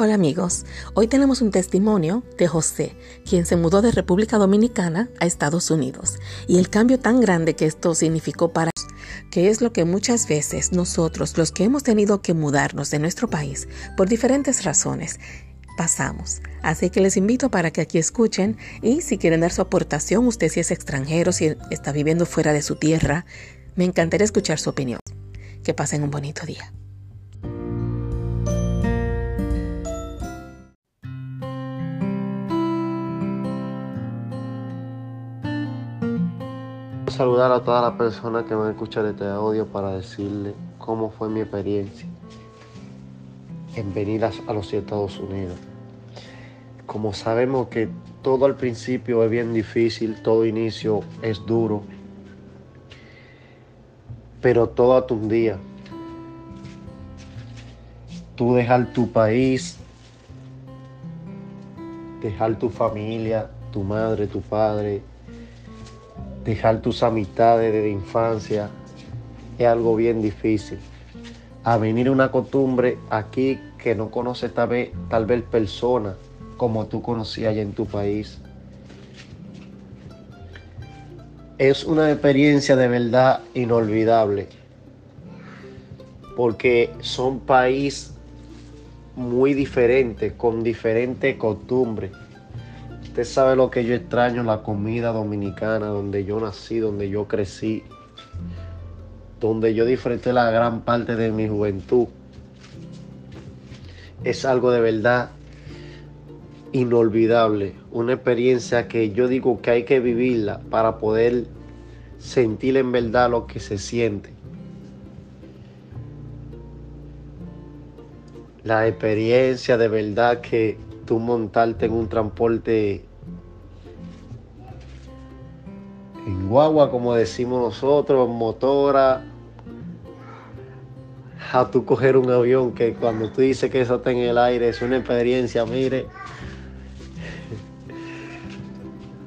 Hola amigos, hoy tenemos un testimonio de José, quien se mudó de República Dominicana a Estados Unidos, y el cambio tan grande que esto significó para que es lo que muchas veces nosotros, los que hemos tenido que mudarnos de nuestro país por diferentes razones, pasamos. Así que les invito para que aquí escuchen y si quieren dar su aportación, usted si es extranjero, si está viviendo fuera de su tierra, me encantaría escuchar su opinión. Que pasen un bonito día. Saludar a todas las personas que van a escuchar este audio para decirle cómo fue mi experiencia en venir a, los Estados Unidos. Como sabemos que todo al principio es bien difícil, todo inicio es duro, pero todo a tu día. Tú dejar tu país, dejar tu familia, tu madre, tu padre, dejar tus amistades de infancia es algo bien difícil. A venir una costumbre aquí que no conoces tal vez, tal vez personas como tú conocías en tu país. Es una experiencia de verdad inolvidable porque son países muy diferentes, con diferentes costumbres Usted sabe lo que yo extraño, la comida dominicana, donde yo nací, donde yo crecí, donde yo disfruté la gran parte de mi juventud. Es algo de verdad inolvidable, una experiencia que yo digo que hay que vivirla para poder sentir en verdad lo que se siente. La experiencia de verdad que tú montarte en un transporte en guagua, como decimos nosotros, motora, a tú coger un avión que cuando tú dices que eso está en el aire es una experiencia, mire,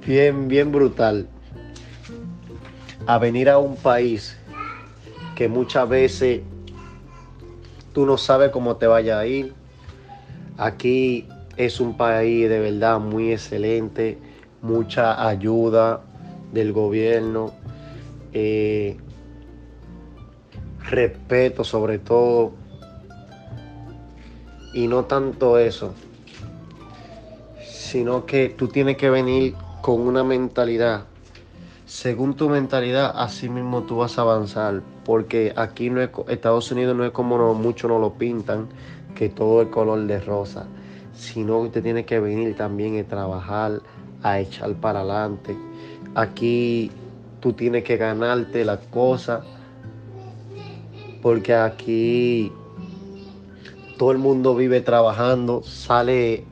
bien, bien brutal. A venir a un país que muchas veces tú no sabes cómo te vaya a ir. Aquí es un país de verdad muy excelente, mucha ayuda, del gobierno, eh, respeto sobre todo, y no tanto eso, sino que tú tienes que venir con una mentalidad. Según tu mentalidad, así mismo tú vas a avanzar, porque aquí no es, Estados Unidos no es como no, muchos no lo pintan, que todo es color de rosa, sino que te tienes que venir también a trabajar, a echar para adelante Aquí tú tienes que ganarte las cosas. Porque aquí todo el mundo vive trabajando, sale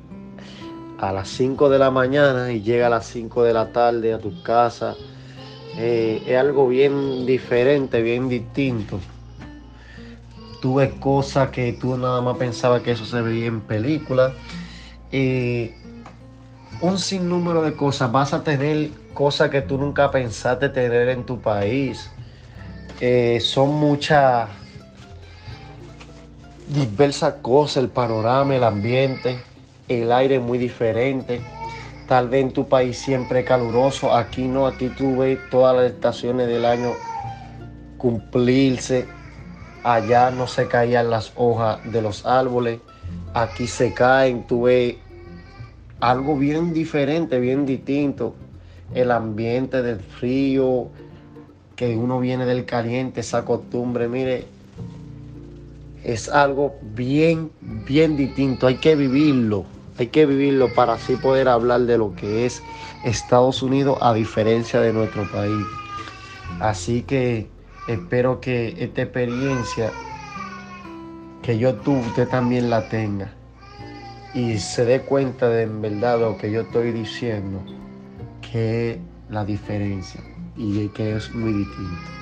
a las 5 de la mañana y llega a las 5 de la tarde a tu casa. Eh, es algo bien diferente, bien distinto. Tú ves cosas que tú nada más pensabas que eso se veía en películas. Eh, un sinnúmero de cosas. Vas a tener cosas que tú nunca pensaste tener en tu país. Eh, son muchas diversas cosas, el panorama, el ambiente, el aire es muy diferente. Tal vez en tu país siempre caluroso, aquí no, aquí tú ves todas las estaciones del año cumplirse. Allá no se caían las hojas de los árboles, aquí se caen, tú ves algo bien diferente, bien distinto. El ambiente del frío, que uno viene del caliente, esa costumbre, mire, es algo bien, bien distinto. Hay que vivirlo, hay que vivirlo para así poder hablar de lo que es Estados Unidos a diferencia de nuestro país. Así que espero que esta experiencia que yo tuve, usted también la tenga y se dé cuenta de en verdad lo que yo estoy diciendo, que es la diferencia. y que es muy distinto.